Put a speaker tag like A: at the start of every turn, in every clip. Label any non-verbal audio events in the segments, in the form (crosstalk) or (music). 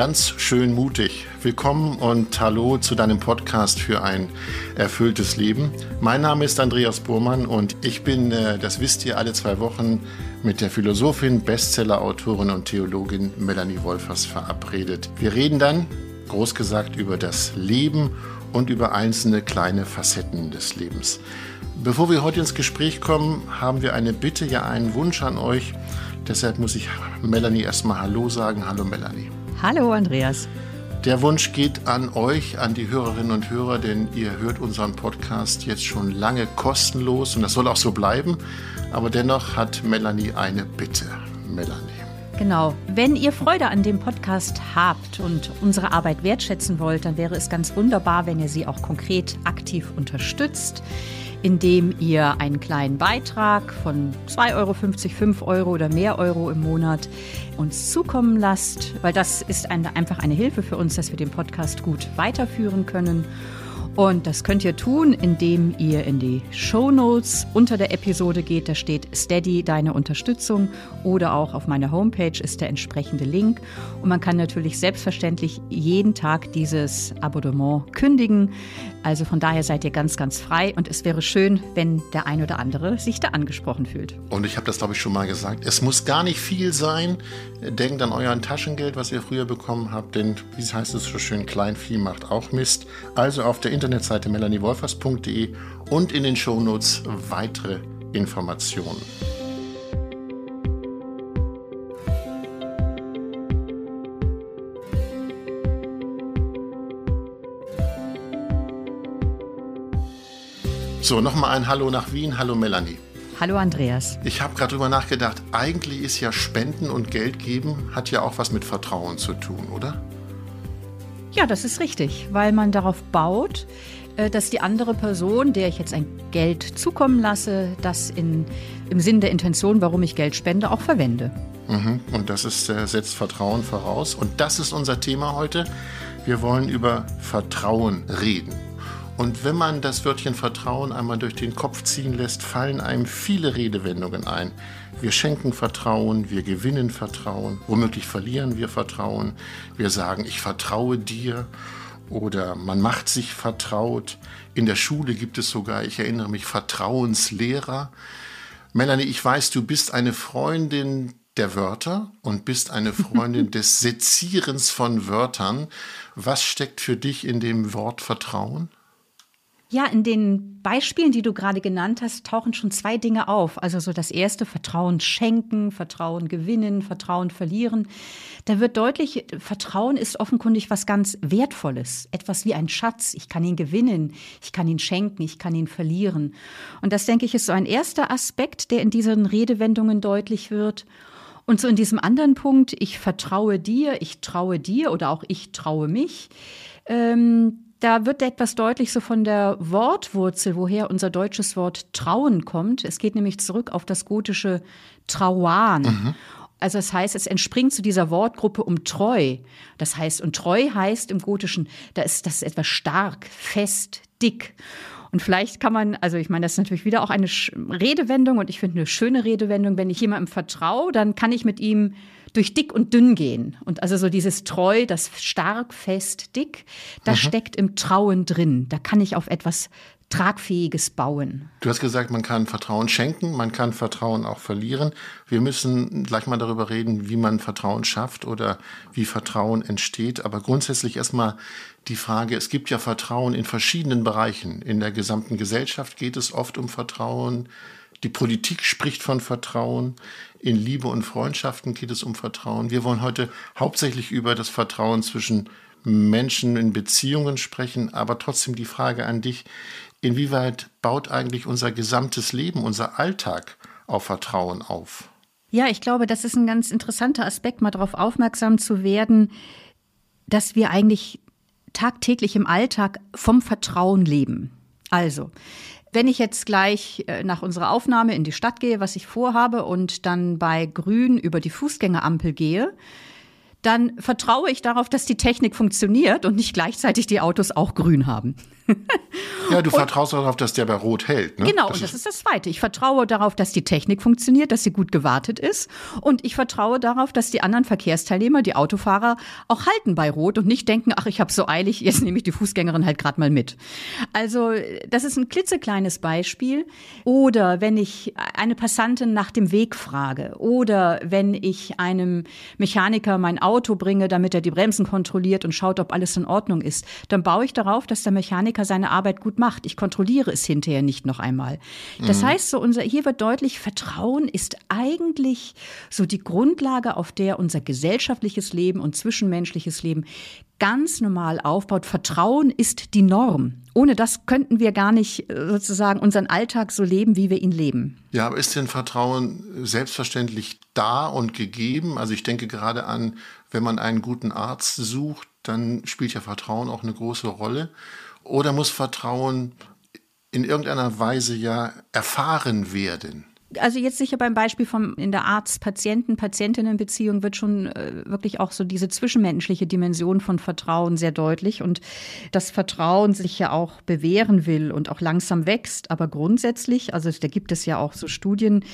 A: ganz schön mutig. Willkommen und hallo zu deinem Podcast für ein erfülltes Leben. Mein Name ist Andreas Burmann und ich bin, äh, das wisst ihr, alle zwei Wochen mit der Philosophin, Bestseller-Autorin und Theologin Melanie Wolfers verabredet. Wir reden dann, groß gesagt, über das Leben und über einzelne kleine Facetten des Lebens. Bevor wir heute ins Gespräch kommen, haben wir eine Bitte, ja einen Wunsch an euch. Deshalb muss ich Melanie erstmal Hallo sagen. Hallo Melanie.
B: Hallo Andreas.
A: Der Wunsch geht an euch, an die Hörerinnen und Hörer, denn ihr hört unseren Podcast jetzt schon lange kostenlos und das soll auch so bleiben. Aber dennoch hat Melanie eine Bitte. Melanie.
B: Genau. Wenn ihr Freude an dem Podcast habt und unsere Arbeit wertschätzen wollt, dann wäre es ganz wunderbar, wenn ihr sie auch konkret aktiv unterstützt indem ihr einen kleinen Beitrag von 2,50 Euro, 5 Euro oder mehr Euro im Monat uns zukommen lasst, weil das ist eine, einfach eine Hilfe für uns, dass wir den Podcast gut weiterführen können. Und das könnt ihr tun, indem ihr in die Show Notes unter der Episode geht. Da steht Steady, deine Unterstützung. Oder auch auf meiner Homepage ist der entsprechende Link. Und man kann natürlich selbstverständlich jeden Tag dieses Abonnement kündigen. Also von daher seid ihr ganz, ganz frei. Und es wäre schön, wenn der ein oder andere sich da angesprochen fühlt.
A: Und ich habe das, glaube ich, schon mal gesagt. Es muss gar nicht viel sein. Denkt an euer Taschengeld, was ihr früher bekommen habt. Denn, wie heißt es so schön, Kleinvieh macht auch Mist. Also auf der Internetseite melaniewolfers.de und in den Shownotes weitere Informationen. So, nochmal ein Hallo nach Wien. Hallo Melanie.
B: Hallo Andreas.
A: Ich habe gerade drüber nachgedacht, eigentlich ist ja Spenden und Geld geben, hat ja auch was mit Vertrauen zu tun, oder?
B: Ja, das ist richtig, weil man darauf baut, äh, dass die andere Person, der ich jetzt ein Geld zukommen lasse, das in, im Sinn der Intention, warum ich Geld spende, auch verwende.
A: Mhm. Und das ist, äh, setzt Vertrauen voraus. Und das ist unser Thema heute. Wir wollen über Vertrauen reden. Und wenn man das Wörtchen Vertrauen einmal durch den Kopf ziehen lässt, fallen einem viele Redewendungen ein. Wir schenken Vertrauen, wir gewinnen Vertrauen, womöglich verlieren wir Vertrauen. Wir sagen, ich vertraue dir oder man macht sich vertraut. In der Schule gibt es sogar, ich erinnere mich, Vertrauenslehrer. Melanie, ich weiß, du bist eine Freundin der Wörter und bist eine Freundin (laughs) des Sezierens von Wörtern. Was steckt für dich in dem Wort Vertrauen?
B: Ja, in den Beispielen, die du gerade genannt hast, tauchen schon zwei Dinge auf. Also so das erste, Vertrauen schenken, Vertrauen gewinnen, Vertrauen verlieren. Da wird deutlich, Vertrauen ist offenkundig was ganz Wertvolles. Etwas wie ein Schatz. Ich kann ihn gewinnen, ich kann ihn schenken, ich kann ihn verlieren. Und das, denke ich, ist so ein erster Aspekt, der in diesen Redewendungen deutlich wird. Und so in diesem anderen Punkt, ich vertraue dir, ich traue dir oder auch ich traue mich. Ähm, da wird etwas deutlich so von der Wortwurzel, woher unser deutsches Wort trauen kommt. Es geht nämlich zurück auf das gotische trauan. Mhm. Also das heißt, es entspringt zu dieser Wortgruppe um treu. Das heißt, und treu heißt im Gotischen, da ist das etwas stark, fest, dick. Und vielleicht kann man, also ich meine, das ist natürlich wieder auch eine Redewendung und ich finde eine schöne Redewendung, wenn ich jemandem vertraue, dann kann ich mit ihm durch dick und dünn gehen. Und also so dieses treu, das stark, fest, dick, das mhm. steckt im Trauen drin. Da kann ich auf etwas Tragfähiges bauen.
A: Du hast gesagt, man kann Vertrauen schenken, man kann Vertrauen auch verlieren. Wir müssen gleich mal darüber reden, wie man Vertrauen schafft oder wie Vertrauen entsteht. Aber grundsätzlich erstmal die Frage, es gibt ja Vertrauen in verschiedenen Bereichen. In der gesamten Gesellschaft geht es oft um Vertrauen. Die Politik spricht von Vertrauen. In Liebe und Freundschaften geht es um Vertrauen. Wir wollen heute hauptsächlich über das Vertrauen zwischen Menschen in Beziehungen sprechen, aber trotzdem die Frage an dich, inwieweit baut eigentlich unser gesamtes Leben, unser Alltag auf Vertrauen auf?
B: Ja, ich glaube, das ist ein ganz interessanter Aspekt, mal darauf aufmerksam zu werden, dass wir eigentlich tagtäglich im Alltag vom Vertrauen leben. Also, wenn ich jetzt gleich äh, nach unserer Aufnahme in die Stadt gehe, was ich vorhabe, und dann bei Grün über die Fußgängerampel gehe, dann vertraue ich darauf, dass die Technik funktioniert und nicht gleichzeitig die Autos auch grün haben.
A: ja, du (laughs) und, vertraust darauf, dass der bei Rot hält. Ne?
B: Genau, das und das ist das Zweite. Ich vertraue darauf, dass die Technik funktioniert, dass sie gut gewartet ist. Und ich vertraue darauf, dass die anderen Verkehrsteilnehmer, die Autofahrer, auch halten bei Rot und nicht denken, ach, ich habe so eilig, jetzt nehme ich die Fußgängerin halt gerade mal mit. Also das ist ein klitzekleines Beispiel. Oder wenn ich eine Passantin nach dem Weg frage oder wenn ich einem Mechaniker mein Auto bringe, damit er die Bremsen kontrolliert und schaut, ob alles in Ordnung ist, dann baue ich darauf, dass der Mechaniker seine Arbeit gut macht. Ich kontrolliere es hinterher nicht noch einmal. Das mhm. heißt, so unser, hier wird deutlich, Vertrauen ist eigentlich so die Grundlage, auf der unser gesellschaftliches Leben und zwischenmenschliches Leben ganz normal aufbaut. Vertrauen ist die Norm. Ohne das könnten wir gar nicht äh, sozusagen unseren Alltag so leben, wie wir ihn leben.
A: Ja, aber ist denn Vertrauen selbstverständlich da und gegeben? Also ich denke gerade an, wenn man einen guten Arzt sucht, dann spielt ja Vertrauen auch eine große Rolle. Oder muss Vertrauen in irgendeiner Weise ja erfahren werden?
B: Also jetzt sicher beim Beispiel vom in der Arzt-Patienten-Patientinnen-Beziehung wird schon äh, wirklich auch so diese zwischenmenschliche Dimension von Vertrauen sehr deutlich und das Vertrauen sich ja auch bewähren will und auch langsam wächst, aber grundsätzlich, also da gibt es ja auch so Studien,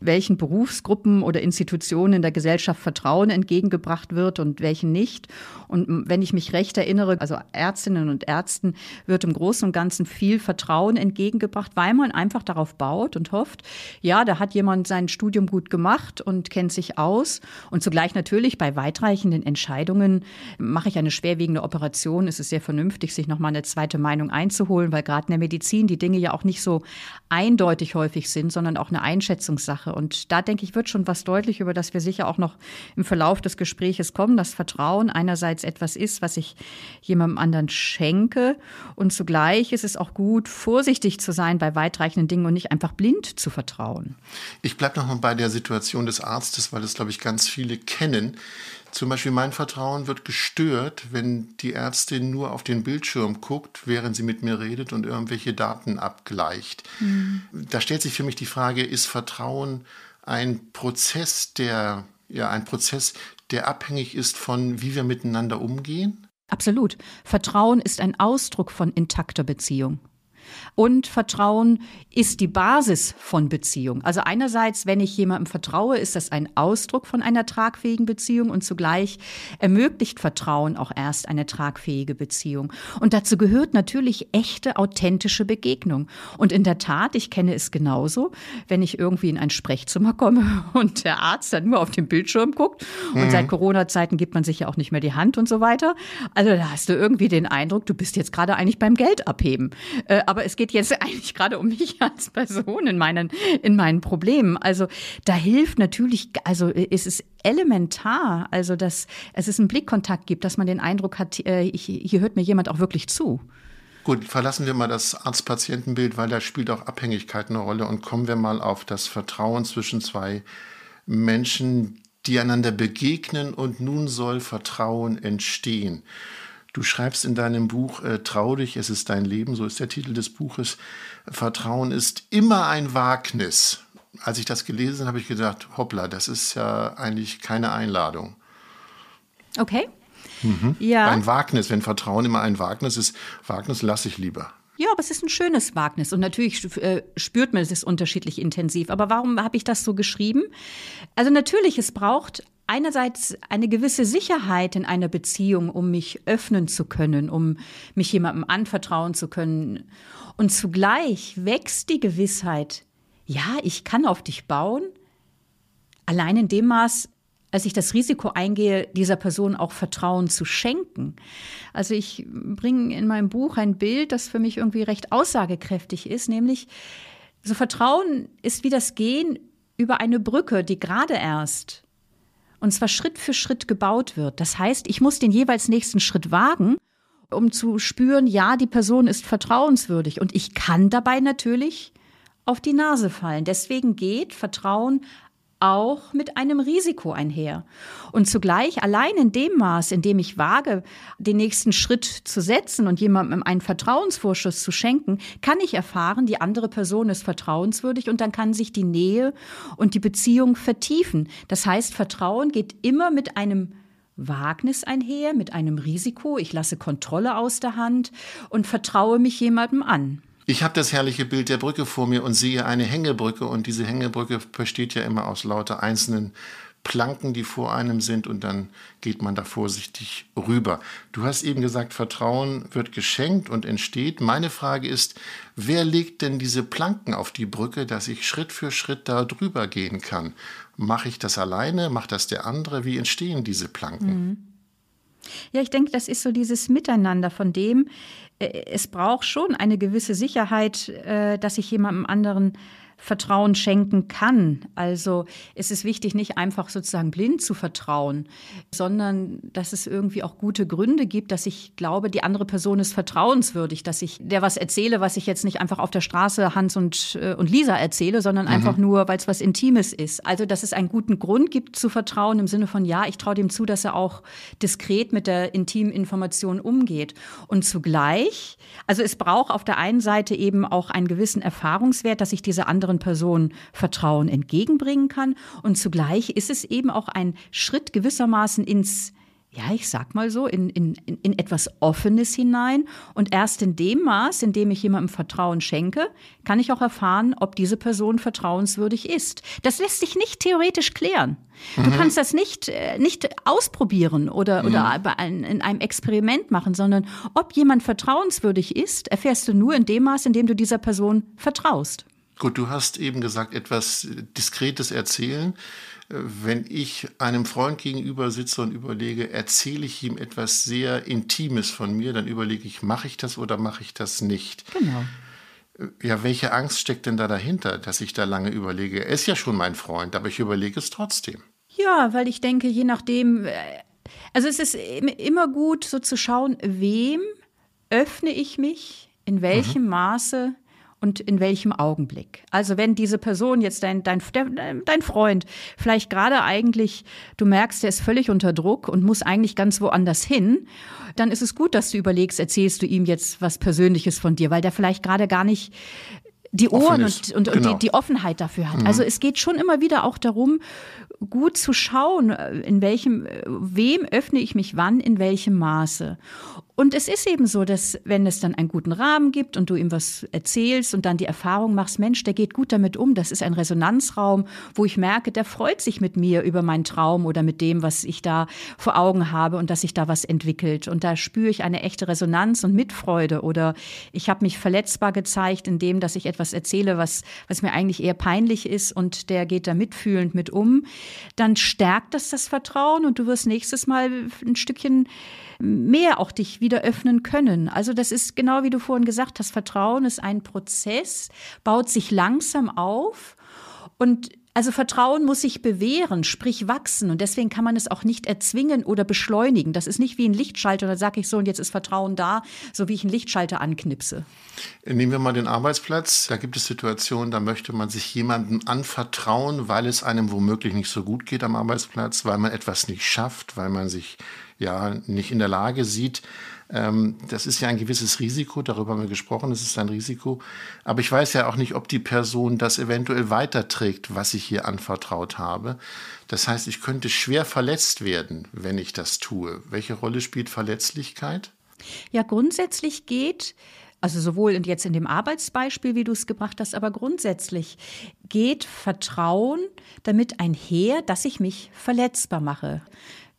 B: welchen Berufsgruppen oder Institutionen in der Gesellschaft Vertrauen entgegengebracht wird und welchen nicht. Und wenn ich mich recht erinnere, also Ärztinnen und Ärzten wird im Großen und Ganzen viel Vertrauen entgegengebracht, weil man einfach darauf baut und hofft, ja, da hat jemand sein Studium gut gemacht und kennt sich aus. Und zugleich natürlich bei weitreichenden Entscheidungen mache ich eine schwerwiegende Operation. Es ist sehr vernünftig, sich nochmal eine zweite Meinung einzuholen, weil gerade in der Medizin die Dinge ja auch nicht so eindeutig häufig sind, sondern auch eine Einschätzungssache. Und da denke ich, wird schon was deutlich, über das wir sicher auch noch im Verlauf des Gespräches kommen, dass Vertrauen einerseits etwas ist, was ich jemandem anderen schenke. Und zugleich ist es auch gut, vorsichtig zu sein bei weitreichenden Dingen und nicht einfach blind zu vertrauen.
A: Ich bleibe noch mal bei der Situation des Arztes, weil das, glaube ich, ganz viele kennen. Zum Beispiel mein Vertrauen wird gestört, wenn die Ärztin nur auf den Bildschirm guckt, während sie mit mir redet und irgendwelche Daten abgleicht. Mhm. Da stellt sich für mich die Frage, ist Vertrauen ein Prozess, der, ja, ein Prozess, der abhängig ist von, wie wir miteinander umgehen?
B: Absolut. Vertrauen ist ein Ausdruck von intakter Beziehung. Und Vertrauen ist die Basis von Beziehung. Also einerseits, wenn ich jemandem vertraue, ist das ein Ausdruck von einer tragfähigen Beziehung und zugleich ermöglicht Vertrauen auch erst eine tragfähige Beziehung. Und dazu gehört natürlich echte, authentische Begegnung. Und in der Tat, ich kenne es genauso, wenn ich irgendwie in ein Sprechzimmer komme (laughs) und der Arzt dann nur auf den Bildschirm guckt und mhm. seit Corona-Zeiten gibt man sich ja auch nicht mehr die Hand und so weiter. Also da hast du irgendwie den Eindruck, du bist jetzt gerade eigentlich beim Geld abheben. Äh, aber es geht jetzt (laughs) eigentlich gerade um mich als Person in meinen, in meinen Problemen. Also da hilft natürlich, also es ist elementar, also dass es einen Blickkontakt gibt, dass man den Eindruck hat, äh, hier hört mir jemand auch wirklich zu.
A: Gut, verlassen wir mal das Arzt-Patienten-Bild, weil da spielt auch Abhängigkeit eine Rolle und kommen wir mal auf das Vertrauen zwischen zwei Menschen, die einander begegnen und nun soll Vertrauen entstehen. Du schreibst in deinem Buch äh, Trau dich, es ist dein Leben, so ist der Titel des Buches. Vertrauen ist immer ein Wagnis. Als ich das gelesen habe, habe ich gedacht, hoppla, das ist ja eigentlich keine Einladung.
B: Okay.
A: Mhm. Ja. Ein Wagnis, wenn Vertrauen immer ein Wagnis ist, Wagnis lasse ich lieber.
B: Ja, aber es ist ein schönes Wagnis und natürlich äh, spürt man es unterschiedlich intensiv. Aber warum habe ich das so geschrieben? Also natürlich, es braucht einerseits eine gewisse Sicherheit in einer Beziehung, um mich öffnen zu können, um mich jemandem anvertrauen zu können. Und zugleich wächst die Gewissheit, ja, ich kann auf dich bauen, allein in dem Maß, als ich das Risiko eingehe, dieser Person auch Vertrauen zu schenken. Also ich bringe in meinem Buch ein Bild, das für mich irgendwie recht aussagekräftig ist, nämlich so Vertrauen ist wie das Gehen über eine Brücke, die gerade erst und zwar Schritt für Schritt gebaut wird. Das heißt, ich muss den jeweils nächsten Schritt wagen, um zu spüren, ja, die Person ist vertrauenswürdig und ich kann dabei natürlich auf die Nase fallen. Deswegen geht Vertrauen auch mit einem Risiko einher. Und zugleich allein in dem Maß, in dem ich wage, den nächsten Schritt zu setzen und jemandem einen Vertrauensvorschuss zu schenken, kann ich erfahren, die andere Person ist vertrauenswürdig und dann kann sich die Nähe und die Beziehung vertiefen. Das heißt, Vertrauen geht immer mit einem Wagnis einher, mit einem Risiko. Ich lasse Kontrolle aus der Hand und vertraue mich jemandem an.
A: Ich habe das herrliche Bild der Brücke vor mir und sehe eine Hängebrücke und diese Hängebrücke besteht ja immer aus lauter einzelnen Planken, die vor einem sind und dann geht man da vorsichtig rüber. Du hast eben gesagt, Vertrauen wird geschenkt und entsteht. Meine Frage ist, wer legt denn diese Planken auf die Brücke, dass ich Schritt für Schritt da drüber gehen kann? Mache ich das alleine? Macht das der andere? Wie entstehen diese Planken? Mhm.
B: Ja, ich denke, das ist so dieses Miteinander, von dem äh, es braucht schon eine gewisse Sicherheit, äh, dass ich jemandem anderen Vertrauen schenken kann. Also es ist wichtig, nicht einfach sozusagen blind zu vertrauen, sondern dass es irgendwie auch gute Gründe gibt, dass ich glaube, die andere Person ist vertrauenswürdig, dass ich der was erzähle, was ich jetzt nicht einfach auf der Straße Hans und, äh, und Lisa erzähle, sondern mhm. einfach nur, weil es was Intimes ist. Also dass es einen guten Grund gibt zu vertrauen im Sinne von, ja, ich traue dem zu, dass er auch diskret mit der intimen Information umgeht. Und zugleich, also es braucht auf der einen Seite eben auch einen gewissen Erfahrungswert, dass ich diese anderen anderen Person Vertrauen entgegenbringen kann. Und zugleich ist es eben auch ein Schritt gewissermaßen ins ja, ich sag mal so, in, in, in etwas Offenes hinein. Und erst in dem Maß, in dem ich jemandem Vertrauen schenke, kann ich auch erfahren, ob diese Person vertrauenswürdig ist. Das lässt sich nicht theoretisch klären. Du mhm. kannst das nicht, äh, nicht ausprobieren oder, mhm. oder in einem Experiment machen, sondern ob jemand vertrauenswürdig ist, erfährst du nur in dem Maß, in dem du dieser Person vertraust.
A: Gut, du hast eben gesagt, etwas Diskretes erzählen. Wenn ich einem Freund gegenüber sitze und überlege, erzähle ich ihm etwas sehr Intimes von mir, dann überlege ich, mache ich das oder mache ich das nicht?
B: Genau.
A: Ja, welche Angst steckt denn da dahinter, dass ich da lange überlege? Er ist ja schon mein Freund, aber ich überlege es trotzdem.
B: Ja, weil ich denke, je nachdem, äh, also es ist immer gut, so zu schauen, wem öffne ich mich, in welchem mhm. Maße und in welchem Augenblick. Also wenn diese Person jetzt dein, dein, dein Freund vielleicht gerade eigentlich, du merkst, der ist völlig unter Druck und muss eigentlich ganz woanders hin, dann ist es gut, dass du überlegst, erzählst du ihm jetzt was Persönliches von dir, weil der vielleicht gerade gar nicht die Ohren und, und, genau. und die, die, Offenheit dafür hat. Mhm. Also es geht schon immer wieder auch darum, gut zu schauen, in welchem, wem öffne ich mich wann, in welchem Maße. Und es ist eben so, dass wenn es dann einen guten Rahmen gibt und du ihm was erzählst und dann die Erfahrung machst, Mensch, der geht gut damit um, das ist ein Resonanzraum, wo ich merke, der freut sich mit mir über meinen Traum oder mit dem, was ich da vor Augen habe und dass sich da was entwickelt. Und da spüre ich eine echte Resonanz und Mitfreude oder ich habe mich verletzbar gezeigt, indem, dass ich etwas erzähle, was, was mir eigentlich eher peinlich ist und der geht da mitfühlend mit um. Dann stärkt das das Vertrauen und du wirst nächstes Mal ein Stückchen mehr auch dich wieder öffnen können. Also das ist genau wie du vorhin gesagt hast, Vertrauen ist ein Prozess, baut sich langsam auf und also Vertrauen muss sich bewähren, sprich wachsen. Und deswegen kann man es auch nicht erzwingen oder beschleunigen. Das ist nicht wie ein Lichtschalter. Da sage ich so, und jetzt ist Vertrauen da, so wie ich einen Lichtschalter anknipse.
A: Nehmen wir mal den Arbeitsplatz. Da gibt es Situationen, da möchte man sich jemandem anvertrauen, weil es einem womöglich nicht so gut geht am Arbeitsplatz, weil man etwas nicht schafft, weil man sich ja nicht in der Lage sieht. Ähm, das ist ja ein gewisses Risiko, darüber haben wir gesprochen, es ist ein Risiko. Aber ich weiß ja auch nicht, ob die Person das eventuell weiterträgt, was ich hier anvertraut habe. Das heißt, ich könnte schwer verletzt werden, wenn ich das tue. Welche Rolle spielt Verletzlichkeit?
B: Ja, grundsätzlich geht also sowohl jetzt in dem Arbeitsbeispiel, wie du es gebracht hast, aber grundsätzlich geht Vertrauen damit einher, dass ich mich verletzbar mache.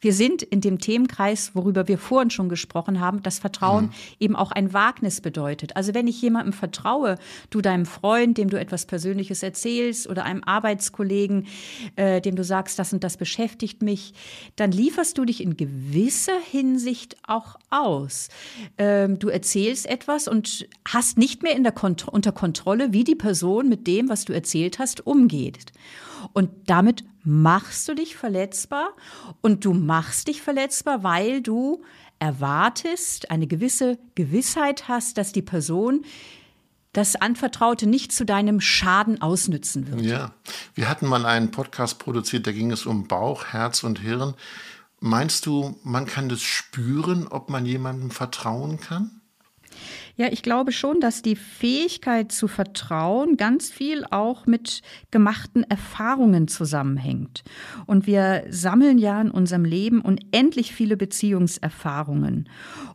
B: Wir sind in dem Themenkreis, worüber wir vorhin schon gesprochen haben, dass Vertrauen mhm. eben auch ein Wagnis bedeutet. Also wenn ich jemandem vertraue, du deinem Freund, dem du etwas Persönliches erzählst oder einem Arbeitskollegen, äh, dem du sagst, das und das beschäftigt mich, dann lieferst du dich in gewisser Hinsicht auch aus. Ähm, du erzählst etwas und hast nicht mehr in der Kont unter Kontrolle, wie die Person mit dem, was du erzählt hast, umgeht. Und damit machst du dich verletzbar und du machst dich verletzbar, weil du erwartest, eine gewisse Gewissheit hast, dass die Person das Anvertraute nicht zu deinem Schaden ausnützen wird.
A: Ja, wir hatten mal einen Podcast produziert, da ging es um Bauch, Herz und Hirn. Meinst du, man kann das spüren, ob man jemandem vertrauen kann?
B: Ja, ich glaube schon, dass die Fähigkeit zu vertrauen ganz viel auch mit gemachten Erfahrungen zusammenhängt. Und wir sammeln ja in unserem Leben unendlich viele Beziehungserfahrungen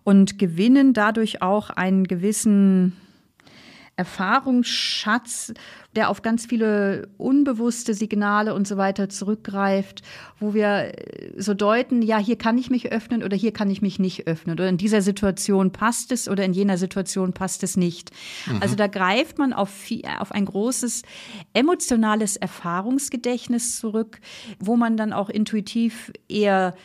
B: und gewinnen dadurch auch einen gewissen Erfahrungsschatz, der auf ganz viele unbewusste Signale und so weiter zurückgreift, wo wir so deuten, ja, hier kann ich mich öffnen oder hier kann ich mich nicht öffnen oder in dieser Situation passt es oder in jener Situation passt es nicht. Mhm. Also da greift man auf, viel, auf ein großes emotionales Erfahrungsgedächtnis zurück, wo man dann auch intuitiv eher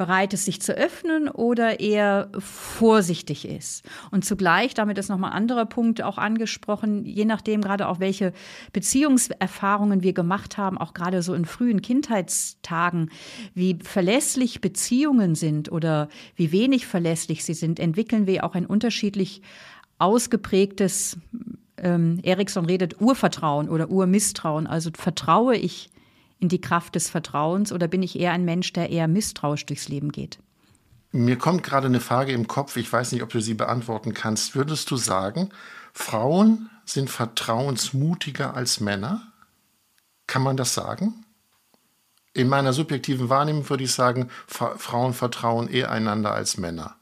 B: bereit ist, sich zu öffnen oder eher vorsichtig ist. Und zugleich, damit ist nochmal ein anderer Punkt auch angesprochen, je nachdem gerade auch welche Beziehungserfahrungen wir gemacht haben, auch gerade so in frühen Kindheitstagen, wie verlässlich Beziehungen sind oder wie wenig verlässlich sie sind, entwickeln wir auch ein unterschiedlich ausgeprägtes ähm, Erikson redet Urvertrauen oder Urmisstrauen. Also vertraue ich in die Kraft des Vertrauens oder bin ich eher ein Mensch, der eher misstrauisch durchs Leben geht?
A: Mir kommt gerade eine Frage im Kopf, ich weiß nicht, ob du sie beantworten kannst. Würdest du sagen, Frauen sind vertrauensmutiger als Männer? Kann man das sagen? In meiner subjektiven Wahrnehmung würde ich sagen, Frauen vertrauen eher einander als Männer.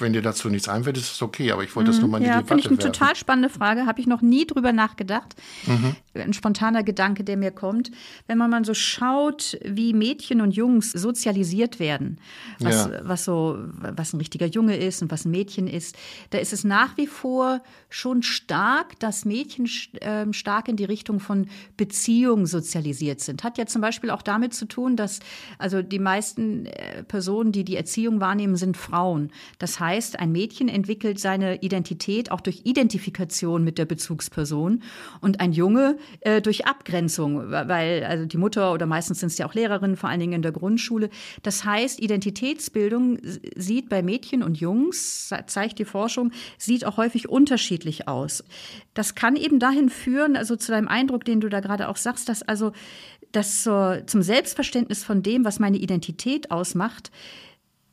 A: Wenn dir dazu nichts einfällt, ist es okay, aber ich wollte das nur mal in
B: ja,
A: die Debatte
B: finde ich eine total spannende Frage, habe ich noch nie drüber nachgedacht. Mhm. Ein spontaner Gedanke, der mir kommt. Wenn man mal so schaut, wie Mädchen und Jungs sozialisiert werden, was, ja. was so, was ein richtiger Junge ist und was ein Mädchen ist, da ist es nach wie vor schon stark, dass Mädchen äh, stark in die Richtung von Beziehung sozialisiert sind. Hat ja zum Beispiel auch damit zu tun, dass also die meisten äh, Personen, die die Erziehung wahrnehmen, sind Frauen. Das heißt, heißt, ein Mädchen entwickelt seine Identität auch durch Identifikation mit der Bezugsperson und ein Junge äh, durch Abgrenzung, weil also die Mutter oder meistens sind es ja auch Lehrerinnen, vor allen Dingen in der Grundschule. Das heißt, Identitätsbildung sieht bei Mädchen und Jungs, zeigt die Forschung, sieht auch häufig unterschiedlich aus. Das kann eben dahin führen, also zu deinem Eindruck, den du da gerade auch sagst, dass also das zum Selbstverständnis von dem, was meine Identität ausmacht,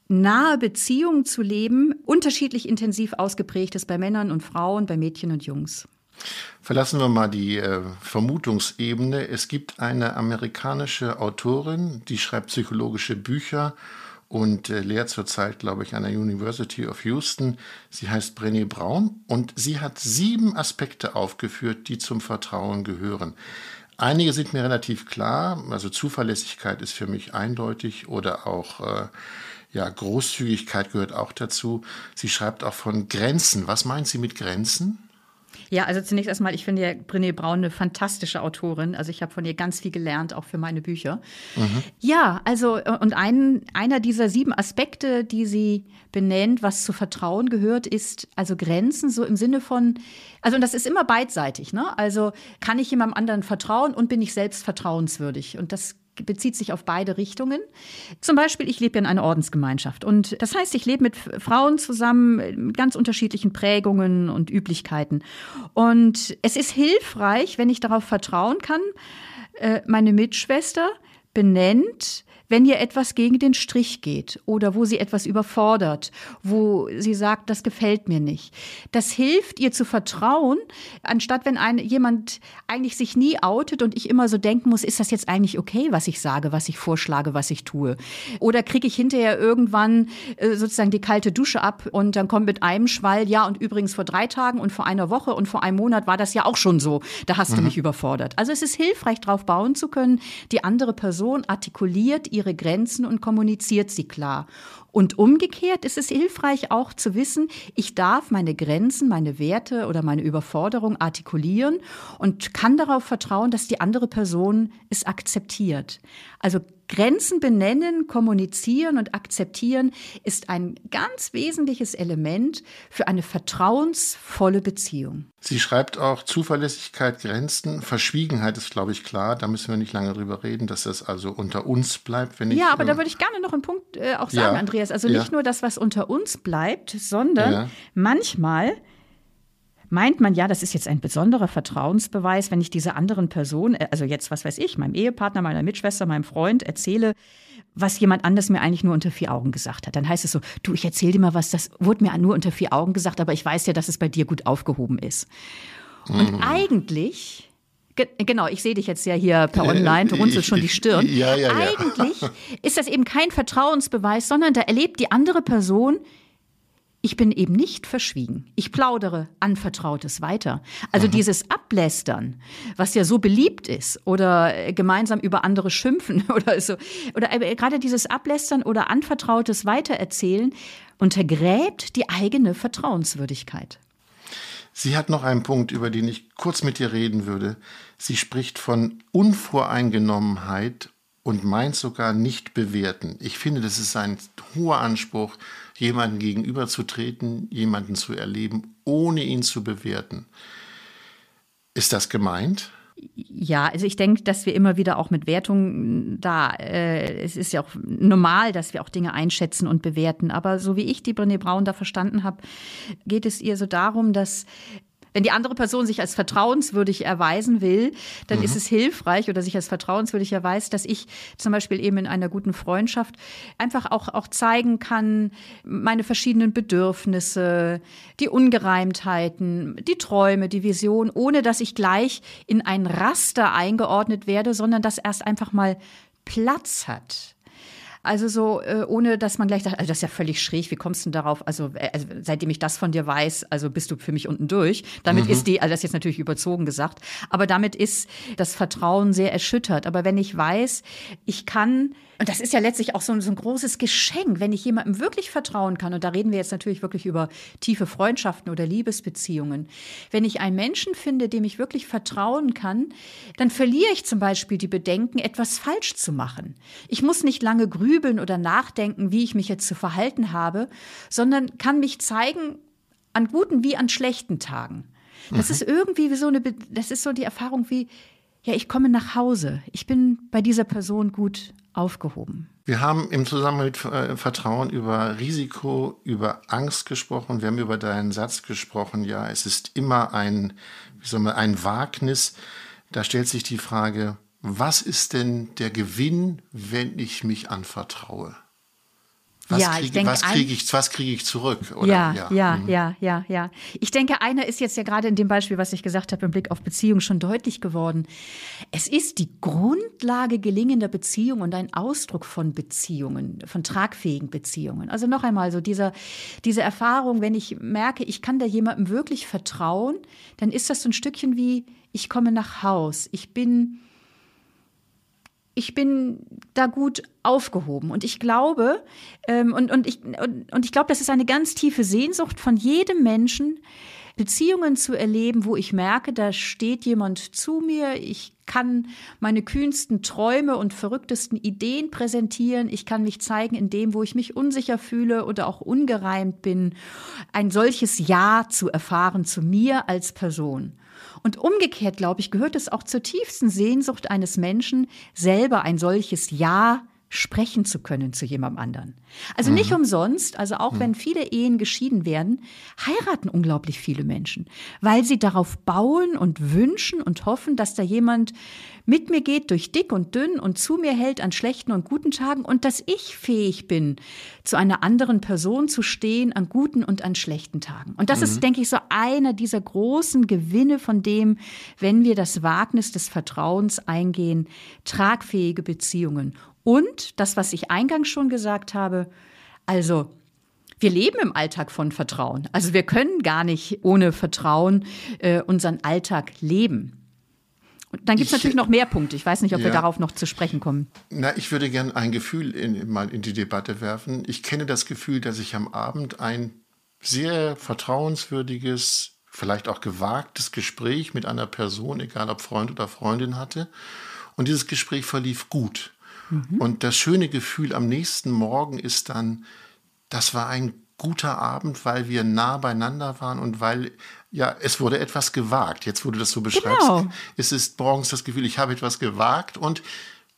B: nahe Beziehungen zu leben, unterschiedlich intensiv ausgeprägt ist bei Männern und Frauen, bei Mädchen und Jungs.
A: Verlassen wir mal die äh, Vermutungsebene. Es gibt eine amerikanische Autorin, die schreibt psychologische Bücher und äh, lehrt zurzeit, glaube ich, an der University of Houston. Sie heißt Brené Braun und sie hat sieben Aspekte aufgeführt, die zum Vertrauen gehören. Einige sind mir relativ klar, also Zuverlässigkeit ist für mich eindeutig oder auch äh, ja, Großzügigkeit gehört auch dazu. Sie schreibt auch von Grenzen. Was meint sie mit Grenzen?
B: Ja, also zunächst erstmal, ich finde ja Brené Braun eine fantastische Autorin. Also ich habe von ihr ganz viel gelernt, auch für meine Bücher. Mhm. Ja, also und ein, einer dieser sieben Aspekte, die sie benennt, was zu Vertrauen gehört, ist also Grenzen, so im Sinne von, also und das ist immer beidseitig, ne? Also kann ich jemandem anderen vertrauen und bin ich selbst vertrauenswürdig? Und das bezieht sich auf beide Richtungen. Zum Beispiel, ich lebe in einer Ordensgemeinschaft. Und das heißt, ich lebe mit Frauen zusammen mit ganz unterschiedlichen Prägungen und Üblichkeiten. Und es ist hilfreich, wenn ich darauf vertrauen kann, äh, meine Mitschwester benennt, wenn ihr etwas gegen den Strich geht oder wo sie etwas überfordert, wo sie sagt, das gefällt mir nicht. Das hilft ihr zu vertrauen, anstatt wenn ein, jemand eigentlich sich nie outet und ich immer so denken muss, ist das jetzt eigentlich okay, was ich sage, was ich vorschlage, was ich tue? Oder kriege ich hinterher irgendwann äh, sozusagen die kalte Dusche ab und dann kommt mit einem Schwall, ja, und übrigens vor drei Tagen und vor einer Woche und vor einem Monat war das ja auch schon so. Da hast mhm. du mich überfordert. Also es ist hilfreich, darauf bauen zu können, die andere Person artikuliert ihre Grenzen und kommuniziert sie klar. Und umgekehrt ist es hilfreich auch zu wissen, ich darf meine Grenzen, meine Werte oder meine Überforderung artikulieren und kann darauf vertrauen, dass die andere Person es akzeptiert. Also Grenzen benennen, kommunizieren und akzeptieren ist ein ganz wesentliches Element für eine vertrauensvolle Beziehung.
A: Sie schreibt auch Zuverlässigkeit, Grenzen, Verschwiegenheit ist, glaube ich, klar. Da müssen wir nicht lange drüber reden, dass das also unter uns bleibt. Wenn
B: ich,
A: ja,
B: aber äh, da würde ich gerne noch einen Punkt äh, auch sagen, ja, Andreas. Also nicht ja. nur das, was unter uns bleibt, sondern ja. manchmal meint man ja, das ist jetzt ein besonderer Vertrauensbeweis, wenn ich dieser anderen Person, äh, also jetzt, was weiß ich, meinem Ehepartner, meiner Mitschwester, meinem Freund erzähle, was jemand anders mir eigentlich nur unter vier Augen gesagt hat. Dann heißt es so, du, ich erzähle dir mal was, das wurde mir nur unter vier Augen gesagt, aber ich weiß ja, dass es bei dir gut aufgehoben ist. Und mhm. eigentlich Genau, ich sehe dich jetzt ja hier per Online, du runzelst schon die Stirn.
A: Ja, ja,
B: ja. Eigentlich ist das eben kein Vertrauensbeweis, sondern da erlebt die andere Person, ich bin eben nicht verschwiegen. Ich plaudere Anvertrautes weiter. Also Aha. dieses Ablästern, was ja so beliebt ist, oder gemeinsam über andere schimpfen (laughs) oder so, oder gerade dieses Ablästern oder Anvertrautes weitererzählen, untergräbt die eigene Vertrauenswürdigkeit.
A: Sie hat noch einen Punkt, über den ich kurz mit dir reden würde. Sie spricht von Unvoreingenommenheit und meint sogar nicht bewerten. Ich finde, das ist ein hoher Anspruch, jemanden gegenüberzutreten, jemanden zu erleben, ohne ihn zu bewerten. Ist das gemeint?
B: Ja, also ich denke, dass wir immer wieder auch mit Wertungen da, äh, es ist ja auch normal, dass wir auch Dinge einschätzen und bewerten. Aber so wie ich die Brené Braun da verstanden habe, geht es ihr so darum, dass wenn die andere Person sich als vertrauenswürdig erweisen will, dann mhm. ist es hilfreich oder sich als vertrauenswürdig erweist, dass ich zum Beispiel eben in einer guten Freundschaft einfach auch, auch zeigen kann, meine verschiedenen Bedürfnisse, die Ungereimtheiten, die Träume, die Vision, ohne dass ich gleich in ein Raster eingeordnet werde, sondern dass erst einfach mal Platz hat. Also so, äh, ohne dass man gleich sagt, also das ist ja völlig schräg, wie kommst du denn darauf? Also, äh, also seitdem ich das von dir weiß, also bist du für mich unten durch. Damit mhm. ist die, also das ist jetzt natürlich überzogen gesagt, aber damit ist das Vertrauen sehr erschüttert. Aber wenn ich weiß, ich kann und das ist ja letztlich auch so ein, so ein, großes Geschenk, wenn ich jemandem wirklich vertrauen kann. Und da reden wir jetzt natürlich wirklich über tiefe Freundschaften oder Liebesbeziehungen. Wenn ich einen Menschen finde, dem ich wirklich vertrauen kann, dann verliere ich zum Beispiel die Bedenken, etwas falsch zu machen. Ich muss nicht lange grübeln oder nachdenken, wie ich mich jetzt zu verhalten habe, sondern kann mich zeigen an guten wie an schlechten Tagen. Das mhm. ist irgendwie wie so eine, das ist so die Erfahrung wie, ja, ich komme nach Hause. Ich bin bei dieser Person gut aufgehoben.
A: Wir haben im Zusammenhang mit äh, Vertrauen über Risiko, über Angst gesprochen. Wir haben über deinen Satz gesprochen. Ja, es ist immer ein, wie soll man, ein Wagnis. Da stellt sich die Frage, was ist denn der Gewinn, wenn ich mich anvertraue? Was ja, kriege, ich denke, was kriege ich, was kriege ich zurück?
B: Oder? Ja, ja, ja, mhm. ja, ja, ja. Ich denke, einer ist jetzt ja gerade in dem Beispiel, was ich gesagt habe, im Blick auf Beziehung schon deutlich geworden. Es ist die Grundlage gelingender Beziehungen und ein Ausdruck von Beziehungen, von tragfähigen Beziehungen. Also noch einmal so dieser, diese Erfahrung, wenn ich merke, ich kann da jemandem wirklich vertrauen, dann ist das so ein Stückchen wie, ich komme nach Haus, ich bin, ich bin da gut aufgehoben. Und ich glaube, ähm, und, und ich, und, und ich glaube, das ist eine ganz tiefe Sehnsucht von jedem Menschen, Beziehungen zu erleben, wo ich merke, da steht jemand zu mir, ich kann meine kühnsten Träume und verrücktesten Ideen präsentieren, ich kann mich zeigen in dem, wo ich mich unsicher fühle oder auch ungereimt bin, ein solches Ja zu erfahren zu mir als Person. Und umgekehrt, glaube ich, gehört es auch zur tiefsten Sehnsucht eines Menschen, selber ein solches Ja sprechen zu können zu jemandem anderen. Also mhm. nicht umsonst, also auch mhm. wenn viele Ehen geschieden werden, heiraten unglaublich viele Menschen, weil sie darauf bauen und wünschen und hoffen, dass da jemand mit mir geht durch dick und dünn und zu mir hält an schlechten und guten Tagen und dass ich fähig bin, zu einer anderen Person zu stehen an guten und an schlechten Tagen. Und das mhm. ist, denke ich, so einer dieser großen Gewinne von dem, wenn wir das Wagnis des Vertrauens eingehen, tragfähige Beziehungen und das, was ich eingangs schon gesagt habe, also wir leben im Alltag von Vertrauen. Also wir können gar nicht ohne Vertrauen äh, unseren Alltag leben. Und dann gibt es natürlich noch mehr Punkte. Ich weiß nicht, ob ja. wir darauf noch zu sprechen kommen.
A: Na, ich würde gerne ein Gefühl in, mal in die Debatte werfen. Ich kenne das Gefühl, dass ich am Abend ein sehr vertrauenswürdiges, vielleicht auch gewagtes Gespräch mit einer Person, egal ob Freund oder Freundin hatte. Und dieses Gespräch verlief gut. Mhm. Und das schöne Gefühl am nächsten Morgen ist dann, das war ein guter Abend, weil wir nah beieinander waren und weil ja, es wurde etwas gewagt. Jetzt, wo du das so beschreibst, genau. ist es morgens das Gefühl, ich habe etwas gewagt und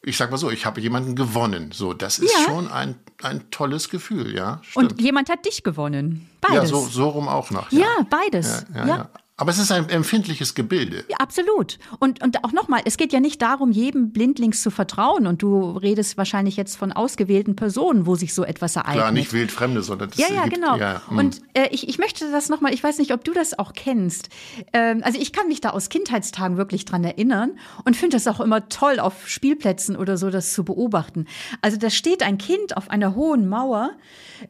A: ich sag mal so, ich habe jemanden gewonnen. So, das ist ja. schon ein, ein tolles Gefühl, ja.
B: Stimmt. Und jemand hat dich gewonnen. Beides.
A: Ja, so, so rum auch noch.
B: Ja, ja beides.
A: Ja, ja, Aber es ist ein empfindliches Gebilde.
B: Ja, absolut. Und, und auch nochmal, es geht ja nicht darum, jedem blindlings zu vertrauen. Und du redest wahrscheinlich jetzt von ausgewählten Personen, wo sich so etwas ereignet.
A: Klar, nicht wildfremde, sondern das
B: Ja, ja,
A: gibt,
B: genau.
A: Ja, hm.
B: und äh, ich, ich möchte das nochmal, ich weiß nicht, ob du das auch kennst. Ähm, also ich kann mich da aus Kindheitstagen wirklich dran erinnern und finde das auch immer toll, auf Spielplätzen oder so das zu beobachten. Also da steht ein Kind auf einer hohen Mauer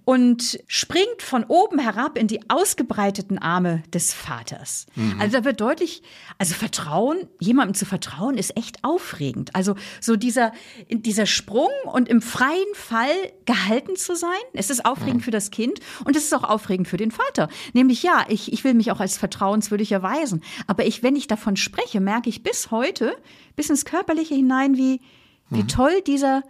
B: und springt von oben herab in die ausgebreiteten Arme des Vaters. Also da wird deutlich, also Vertrauen, jemandem zu vertrauen, ist echt aufregend. Also so dieser, dieser Sprung und im freien Fall gehalten zu sein, es ist aufregend für das Kind und es ist auch aufregend für den Vater. Nämlich ja, ich, ich will mich auch als vertrauenswürdig erweisen. Aber ich, wenn ich davon spreche, merke ich bis heute, bis ins Körperliche hinein, wie, wie toll dieser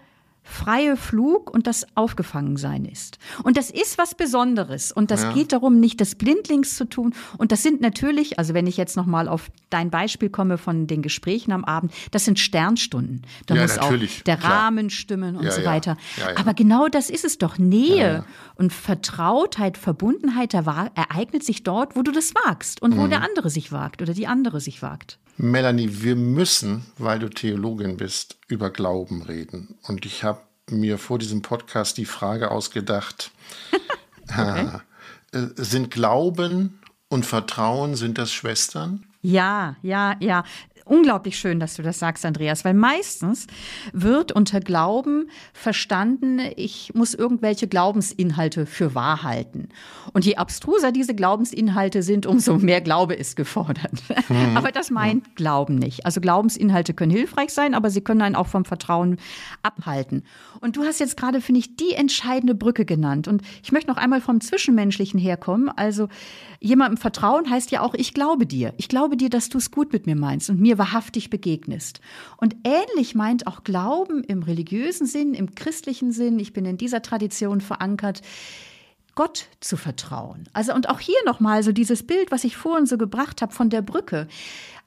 B: freie Flug und das Aufgefangensein ist. Und das ist was Besonderes. Und das
A: Ja.
B: geht darum, nicht das blindlings zu tun. Und das sind natürlich, also wenn ich jetzt nochmal auf dein Beispiel komme von den Gesprächen am Abend, das sind Sternstunden. Da
A: Ja,
B: muss
A: natürlich,
B: auch der
A: klar.
B: Rahmen stimmen und
A: Ja,
B: so weiter. Aber genau das ist es doch. Nähe und Vertrautheit, Verbundenheit da ereignet sich dort, wo du das wagst und wo
A: Mhm.
B: der andere sich wagt oder die andere sich wagt.
A: Melanie, wir müssen, weil du Theologin bist, über Glauben reden. Und ich habe mir vor diesem Podcast die Frage ausgedacht, (laughs) äh, sind Glauben und Vertrauen, sind das Schwestern?
B: Ja, ja, ja. Unglaublich schön, dass du das sagst, Andreas, weil meistens wird unter Glauben verstanden, ich muss irgendwelche Glaubensinhalte für wahr halten. Und je abstruser diese Glaubensinhalte sind, umso mehr Glaube ist gefordert. Aber das meint Glauben nicht. Also Glaubensinhalte können hilfreich sein, aber sie können einen auch vom Vertrauen abhalten. Und du hast jetzt gerade, finde ich, die entscheidende Brücke genannt. Und ich möchte noch einmal vom Zwischenmenschlichen herkommen. Also jemandem vertrauen heißt ja auch, ich glaube dir. Ich glaube dir, dass du es gut mit mir meinst und mir wahrhaftig begegnest. Und ähnlich meint auch Glauben im religiösen Sinn, im christlichen Sinn. Ich bin in dieser Tradition verankert. Gott zu vertrauen. Also und auch hier nochmal so dieses Bild, was ich vorhin so gebracht habe von der Brücke.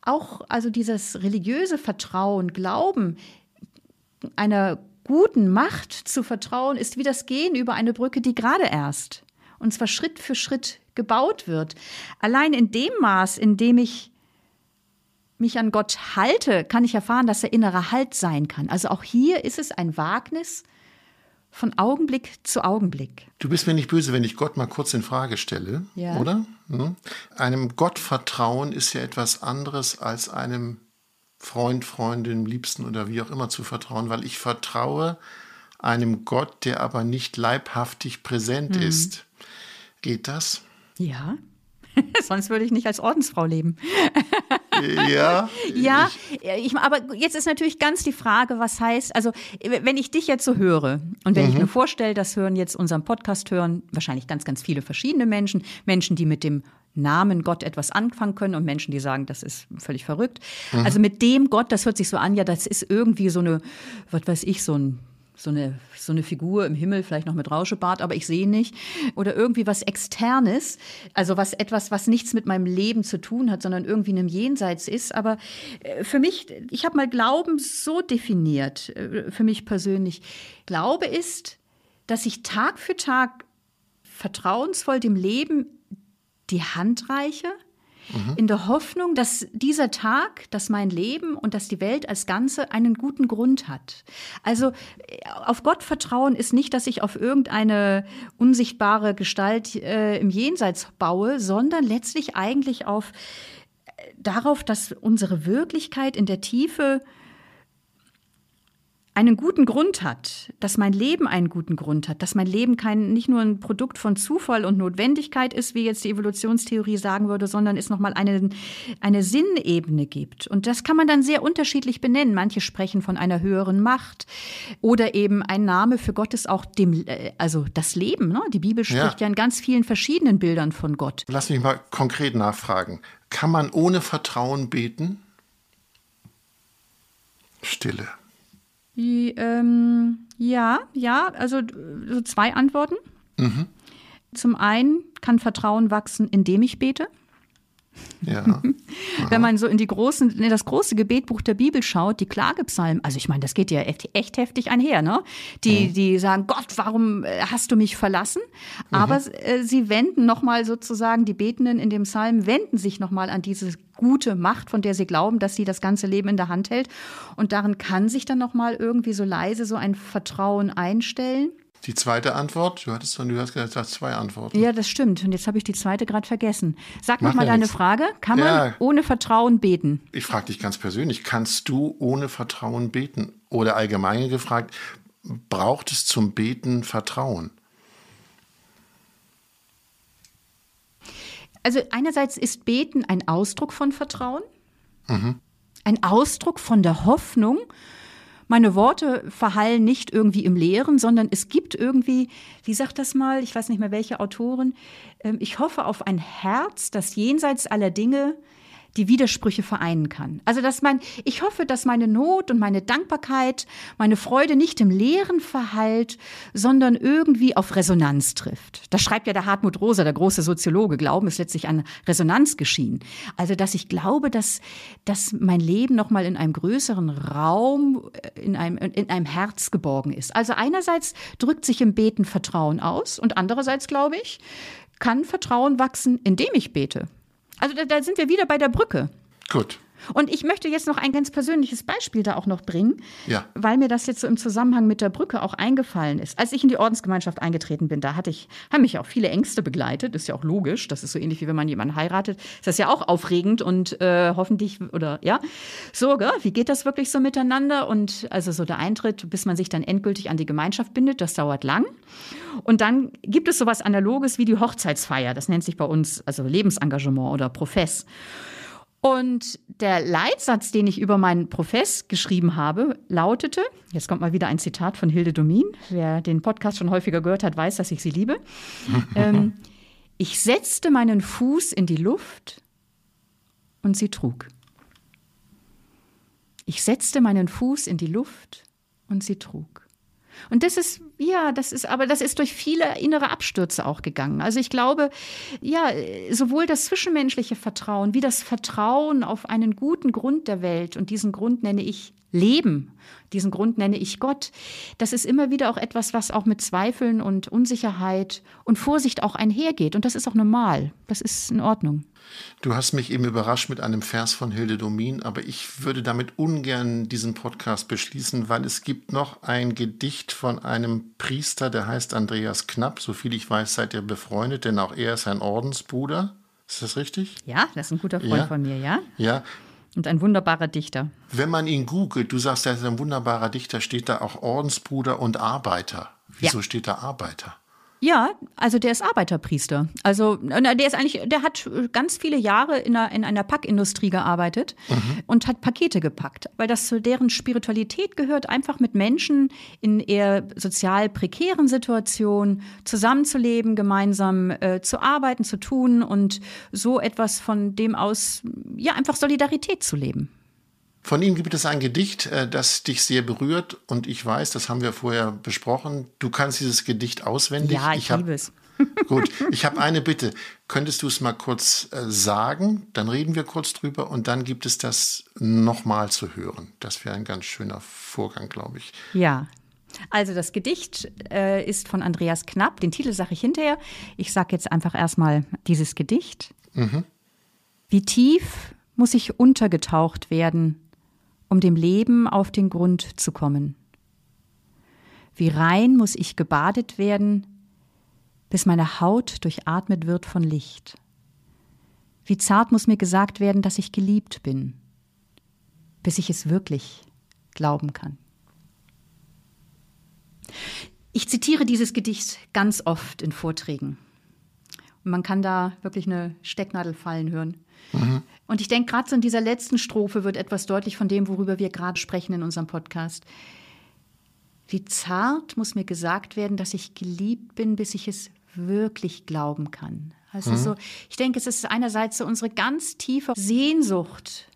B: Auch also dieses religiöse Vertrauen, Glauben einer guten Macht zu vertrauen, ist wie das Gehen über eine Brücke, die gerade erst und zwar Schritt für Schritt gebaut wird. Allein in dem Maß, in dem ich mich an Gott halte, kann ich erfahren, dass er innerer Halt sein kann. Also auch hier ist es ein Wagnis von Augenblick zu Augenblick.
A: Du bist mir nicht böse, wenn ich Gott mal kurz in Frage stelle,
B: Ja.
A: oder? Hm? Einem Gott vertrauen ist ja etwas anderes als einem Freund, Freundin, Liebsten oder wie auch immer zu vertrauen, weil ich vertraue einem Gott, der aber nicht leibhaftig präsent
B: Mhm.
A: ist. Geht das?
B: Ja. (laughs) Sonst würde ich nicht als Ordensfrau leben.
A: Ja. (laughs)
B: Ja, ich, aber jetzt ist natürlich ganz die Frage, was heißt, also wenn ich dich jetzt so höre und wenn ich mir vorstelle, das hören jetzt unseren Podcast hören, wahrscheinlich ganz, ganz viele verschiedene Menschen, Menschen, die mit dem Namen Gott etwas anfangen können und Menschen, die sagen, das ist völlig verrückt. Also mit dem Gott, das hört sich so an, ja, das ist irgendwie so eine, was weiß ich, so ein so eine, so eine Figur im Himmel, vielleicht noch mit Rauschebart, aber ich sehe nicht. Oder irgendwie was Externes, also was etwas, was nichts mit meinem Leben zu tun hat, sondern irgendwie in einem Jenseits ist. Aber äh, für mich, ich habe mal Glauben so definiert, äh, für mich persönlich. Glaube ist, dass ich Tag für Tag vertrauensvoll dem Leben die Hand reiche, in der Hoffnung, dass dieser Tag, dass mein Leben und dass die Welt als Ganze einen guten Grund hat. Also äh, auf Gott vertrauen ist nicht, dass ich auf irgendeine unsichtbare Gestalt äh, im Jenseits baue, sondern letztlich eigentlich auf äh, darauf, dass unsere Wirklichkeit in der Tiefe einen guten Grund hat, dass mein Leben einen guten Grund hat, dass mein Leben kein nicht nur ein Produkt von Zufall und Notwendigkeit ist, wie jetzt die Evolutionstheorie sagen würde, sondern es nochmal eine, eine Sinnebene gibt. Und das kann man dann sehr unterschiedlich benennen. Manche sprechen von einer höheren Macht oder eben ein Name für Gott ist auch dem, äh, also das Leben. Ne? Die Bibel spricht
A: Ja.
B: ja in ganz vielen verschiedenen Bildern von Gott.
A: Lass mich mal konkret nachfragen. Kann man ohne Vertrauen beten? Stille.
B: Die, ähm, ja, ja, also so zwei Antworten. Zum einen kann Vertrauen wachsen, indem ich bete.
A: Ja. (laughs)
B: Wenn man so in die großen, in das große Gebetbuch der Bibel schaut, die Klagepsalmen, also ich meine, das geht ja echt, echt heftig einher, ne? Die, mhm. die sagen, Gott, warum äh, hast du mich verlassen? Aber mhm. äh, sie wenden nochmal sozusagen, die Betenden in dem Psalm wenden sich nochmal an diese gute Macht, von der sie glauben, dass sie das ganze Leben in der Hand hält. Und darin kann sich dann nochmal irgendwie so leise so ein Vertrauen einstellen.
A: Die zweite Antwort, du hattest, du hast gesagt, zwei Antworten.
B: Ja, das stimmt. Und jetzt habe ich die zweite gerade vergessen. Sag noch mal deine nichts. Frage. Kann man ja. ohne Vertrauen beten?
A: Ich frage dich ganz persönlich, kannst du ohne Vertrauen beten? Oder allgemein gefragt, braucht es zum Beten Vertrauen?
B: Also einerseits ist Beten ein Ausdruck von Vertrauen, mhm. ein Ausdruck von der Hoffnung meine Worte verhallen nicht irgendwie im Leeren, sondern es gibt irgendwie, wie sagt das mal, ich weiß nicht mehr welche Autorin, ähm, ich hoffe auf ein Herz, das jenseits aller Dinge die Widersprüche vereinen kann. Also, dass mein, ich hoffe, dass meine Not und meine Dankbarkeit, meine Freude nicht im Leeren verhallt, sondern irgendwie auf Resonanz trifft. Das schreibt ja der Hartmut Rosa, der große Soziologe. Glauben ist letztlich an Resonanz geschehen. Also, dass ich glaube, dass, dass mein Leben nochmal in einem größeren Raum, äh, in einem, in einem Herz geborgen ist. Also, einerseits drückt sich im Beten Vertrauen aus und andererseits, glaube ich, kann Vertrauen wachsen, indem ich bete. Also da, da sind wir wieder bei der Brücke.
A: Gut.
B: Und ich möchte jetzt noch ein ganz persönliches Beispiel da auch noch bringen,
A: ja.
B: weil mir das jetzt so im Zusammenhang mit der Brücke auch eingefallen ist. Als ich in die Ordensgemeinschaft eingetreten bin, da hatte ich, haben mich auch viele Ängste begleitet. Ist ja auch logisch. Das ist so ähnlich wie wenn man jemanden heiratet. Ist das ja auch aufregend und äh, hoffentlich oder ja, so, gell? wie geht das wirklich so miteinander? Und also so der Eintritt, bis man sich dann endgültig an die Gemeinschaft bindet, das dauert lang. Und dann gibt es sowas Analoges wie die Hochzeitsfeier. Das nennt sich bei uns also Lebensengagement oder Profess. Und der Leitsatz, den ich über meinen Profess geschrieben habe, lautete, jetzt kommt mal wieder ein Zitat von Hilde Domin, wer den Podcast schon häufiger gehört hat, weiß, dass ich sie liebe. (laughs) ähm, ich setzte meinen Fuß in die Luft und sie trug. Ich setzte meinen Fuß in die Luft und sie trug. Und das ist, ja, das ist, aber das ist durch viele innere Abstürze auch gegangen. Also ich glaube, ja, sowohl das zwischenmenschliche Vertrauen wie das Vertrauen auf einen guten Grund der Welt, und diesen Grund nenne ich Leben, diesen Grund nenne ich Gott, das ist immer wieder auch etwas, was auch mit Zweifeln und Unsicherheit und Vorsicht auch einhergeht. Und das ist auch normal. Das ist in Ordnung.
A: Du hast mich eben überrascht mit einem Vers von Hilde Domin, aber ich würde damit ungern diesen Podcast beschließen, weil es gibt noch ein Gedicht von einem Priester, der heißt Andreas Knapp. Soviel ich weiß, seid ihr befreundet, denn auch er ist ein Ordensbruder. Ist das richtig?
B: Ja, das ist ein guter Freund
A: ja.
B: von mir, ja.
A: Ja.
B: Und ein wunderbarer Dichter.
A: Wenn man ihn googelt, du sagst, er ist ein wunderbarer Dichter, steht da auch Ordensbruder und Arbeiter. Wieso ja. steht da Arbeiter?
B: Ja, also der ist Arbeiterpriester. Also der ist eigentlich, der hat ganz viele Jahre in einer, in einer Packindustrie gearbeitet mhm. und hat Pakete gepackt, weil das zu deren Spiritualität gehört, einfach mit Menschen in eher sozial prekären Situationen zusammenzuleben, gemeinsam äh, zu arbeiten, zu tun und so etwas von dem aus, ja, einfach Solidarität zu leben.
A: Von ihm gibt es ein Gedicht, äh, das dich sehr berührt und ich weiß, das haben wir vorher besprochen. Du kannst dieses Gedicht auswendig.
B: Ja, ich, ich liebe es. (laughs)
A: Gut, ich habe eine Bitte. Könntest du es mal kurz äh, sagen? Dann reden wir kurz drüber und dann gibt es das nochmal zu hören. Das wäre ein ganz schöner Vorgang, glaube ich.
B: Ja. Also das Gedicht äh, ist von Andreas Knapp. Den Titel sage ich hinterher. Ich sage jetzt einfach erstmal dieses Gedicht. Mhm. Wie tief muss ich untergetaucht werden, um dem Leben auf den Grund zu kommen. Wie rein muss ich gebadet werden, bis meine Haut durchatmet wird von Licht. Wie zart muss mir gesagt werden, dass ich geliebt bin, bis ich es wirklich glauben kann. Ich zitiere dieses Gedicht ganz oft in Vorträgen. Und man kann da wirklich eine Stecknadel fallen hören. Mhm. Und ich denke, gerade so in dieser letzten Strophe wird etwas deutlich von dem, worüber wir gerade sprechen in unserem Podcast. Wie zart muss mir gesagt werden, dass ich geliebt bin, bis ich es wirklich glauben kann. Also mhm. so, ich denke, es ist einerseits so unsere ganz tiefe Sehnsucht,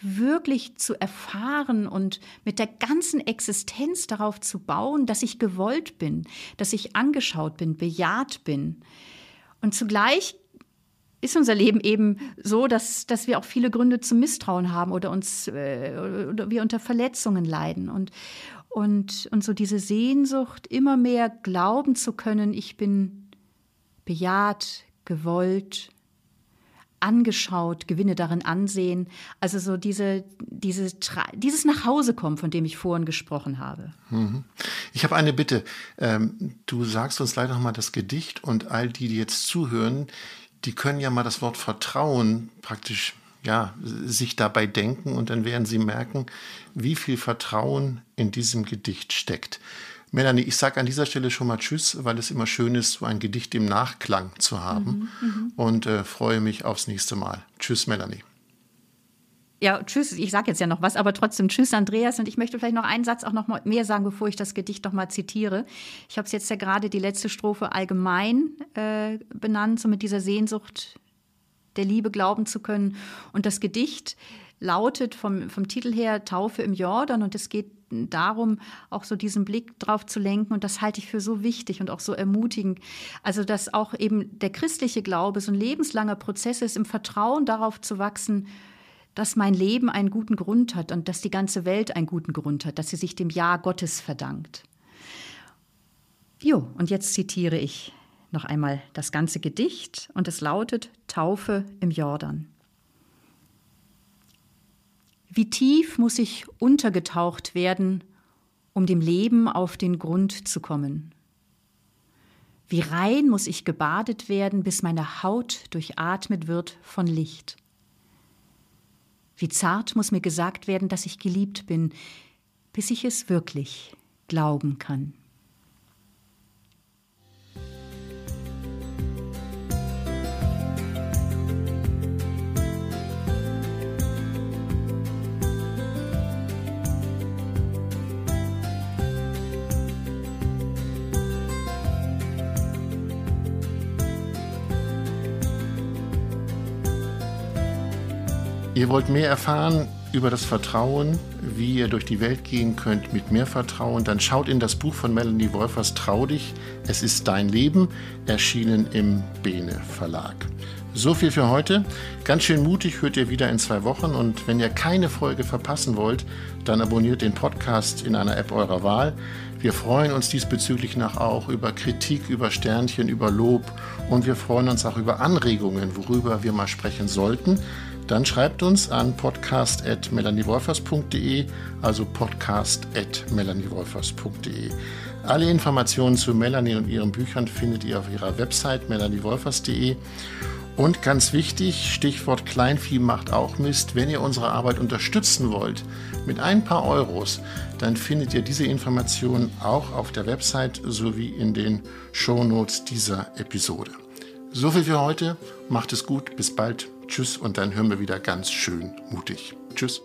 B: wirklich zu erfahren und mit der ganzen Existenz darauf zu bauen, dass ich gewollt bin, dass ich angeschaut bin, bejaht bin. Und zugleich ist unser Leben eben so, dass, dass wir auch viele Gründe zum Misstrauen haben oder uns äh, oder wir unter Verletzungen leiden. Und, und, und so diese Sehnsucht, immer mehr glauben zu können, ich bin bejaht, gewollt, angeschaut, gewinne darin Ansehen. Also so diese, diese, dieses Nachhausekommen, von dem ich vorhin gesprochen habe.
A: Mhm. Ich habe eine Bitte. Ähm, du sagst uns leider noch mal das Gedicht und all die, die jetzt zuhören, die können ja mal das Wort Vertrauen praktisch ja, sich dabei denken und dann werden sie merken, wie viel Vertrauen in diesem Gedicht steckt. Melanie, ich sage an dieser Stelle schon mal Tschüss, weil es immer schön ist, so ein Gedicht im Nachklang zu haben mhm, mhm. und äh, freue mich aufs nächste Mal. Tschüss, Melanie.
B: Ja, tschüss, ich sage jetzt ja noch was, aber trotzdem tschüss, Andreas. Und ich möchte vielleicht noch einen Satz auch noch mal mehr sagen, bevor ich das Gedicht noch mal zitiere. Ich habe es jetzt ja gerade die letzte Strophe allgemein äh, benannt, so mit dieser Sehnsucht der Liebe glauben zu können. Und das Gedicht lautet vom, vom Titel her Taufe im Jordan und es geht darum, auch so diesen Blick drauf zu lenken und das halte ich für so wichtig und auch so ermutigend. Also, dass auch eben der christliche Glaube so ein lebenslanger Prozess ist, im Vertrauen darauf zu wachsen, dass mein Leben einen guten Grund hat und dass die ganze Welt einen guten Grund hat, dass sie sich dem Ja Gottes verdankt. Jo, und jetzt zitiere ich noch einmal das ganze Gedicht und es lautet Taufe im Jordan. Wie tief muss ich untergetaucht werden, um dem Leben auf den Grund zu kommen? Wie rein muss ich gebadet werden, bis meine Haut durchatmet wird von Licht? Wie zart muss mir gesagt werden, dass ich geliebt bin, bis ich es wirklich glauben kann.
A: Ihr wollt mehr erfahren über das Vertrauen, wie ihr durch die Welt gehen könnt mit mehr Vertrauen, dann schaut in das Buch von Melanie Wolfers Trau dich, es ist dein Leben, erschienen im Bene Verlag. So viel für heute. Ganz schön mutig hört ihr wieder in zwei Wochen und wenn ihr keine Folge verpassen wollt, dann abonniert den Podcast in einer App eurer Wahl. Wir freuen uns diesbezüglich nach auch über Kritik, über Sternchen, über Lob und wir freuen uns auch über Anregungen, worüber wir mal sprechen sollten dann schreibt uns an podcast.melaniewolfers.de, also podcast.melaniewolfers.de. Alle Informationen zu Melanie und ihren Büchern findet ihr auf ihrer Website melaniewolfers.de. Und ganz wichtig, Stichwort Kleinvieh macht auch Mist. Wenn ihr unsere Arbeit unterstützen wollt mit ein paar Euros, dann findet ihr diese Informationen auch auf der Website sowie in den Shownotes dieser Episode. So viel für heute. Macht es gut. Bis bald. Tschüss und dann hören wir wieder ganz schön mutig. Tschüss.